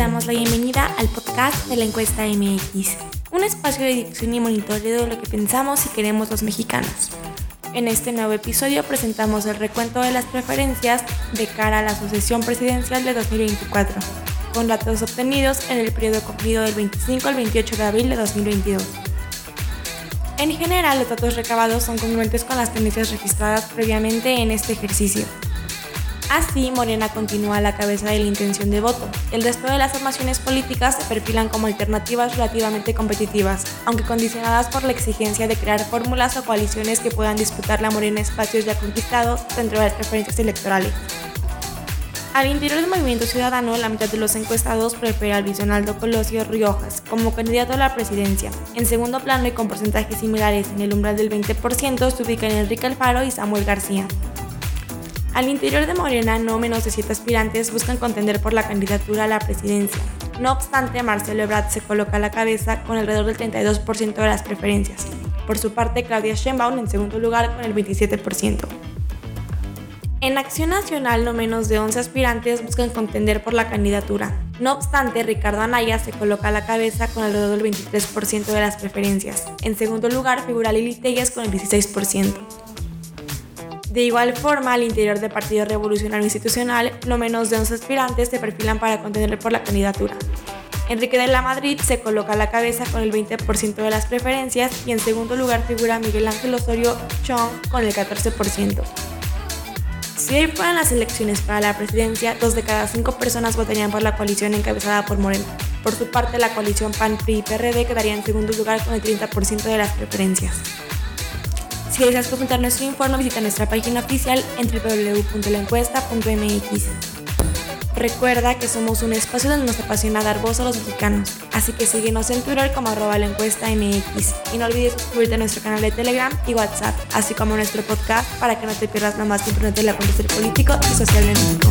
la bienvenida al podcast de la encuesta MX, un espacio de difusión y monitoreo de lo que pensamos y queremos los mexicanos. En este nuevo episodio presentamos el recuento de las preferencias de cara a la sucesión presidencial de 2024, con datos obtenidos en el periodo cumplido del 25 al 28 de abril de 2022. En general, los datos recabados son congruentes con las tendencias registradas previamente en este ejercicio. Así, Morena continúa a la cabeza de la intención de voto. El resto de las formaciones políticas se perfilan como alternativas relativamente competitivas, aunque condicionadas por la exigencia de crear fórmulas o coaliciones que puedan disputar la Morena espacios ya conquistados dentro de las preferencias electorales. Al interior del movimiento ciudadano, la mitad de los encuestados prefiere al Bisonaldo Colosio Riojas como candidato a la presidencia. En segundo plano y con porcentajes similares en el umbral del 20% se ubican Enrique Alfaro y Samuel García. Al interior de Morena, no menos de siete aspirantes buscan contender por la candidatura a la presidencia. No obstante, Marcelo Ebrard se coloca a la cabeza con alrededor del 32% de las preferencias. Por su parte, Claudia Sheinbaum en segundo lugar con el 27%. En Acción Nacional, no menos de 11 aspirantes buscan contender por la candidatura. No obstante, Ricardo Anaya se coloca a la cabeza con alrededor del 23% de las preferencias. En segundo lugar figura Lili Telles con el 16%. De igual forma, al interior del Partido Revolucionario Institucional, no menos de 11 aspirantes se perfilan para contender por la candidatura. Enrique de la Madrid se coloca a la cabeza con el 20% de las preferencias y en segundo lugar figura Miguel Ángel Osorio Chong con el 14%. Si hoy fueran las elecciones para la presidencia, dos de cada cinco personas votarían por la coalición encabezada por Moreno. Por su parte, la coalición PAN-PRI-PRD quedaría en segundo lugar con el 30% de las preferencias. Si deseas consultar nuestro informe, visita nuestra página oficial en www.laencuesta.mx. Recuerda que somos un espacio donde nos apasiona dar voz a los mexicanos, así que síguenos en Twitter como arroba la encuesta MX y no olvides suscribirte a nuestro canal de Telegram y WhatsApp, así como a nuestro podcast para que no te pierdas lo más importante del acontecer político y social de México.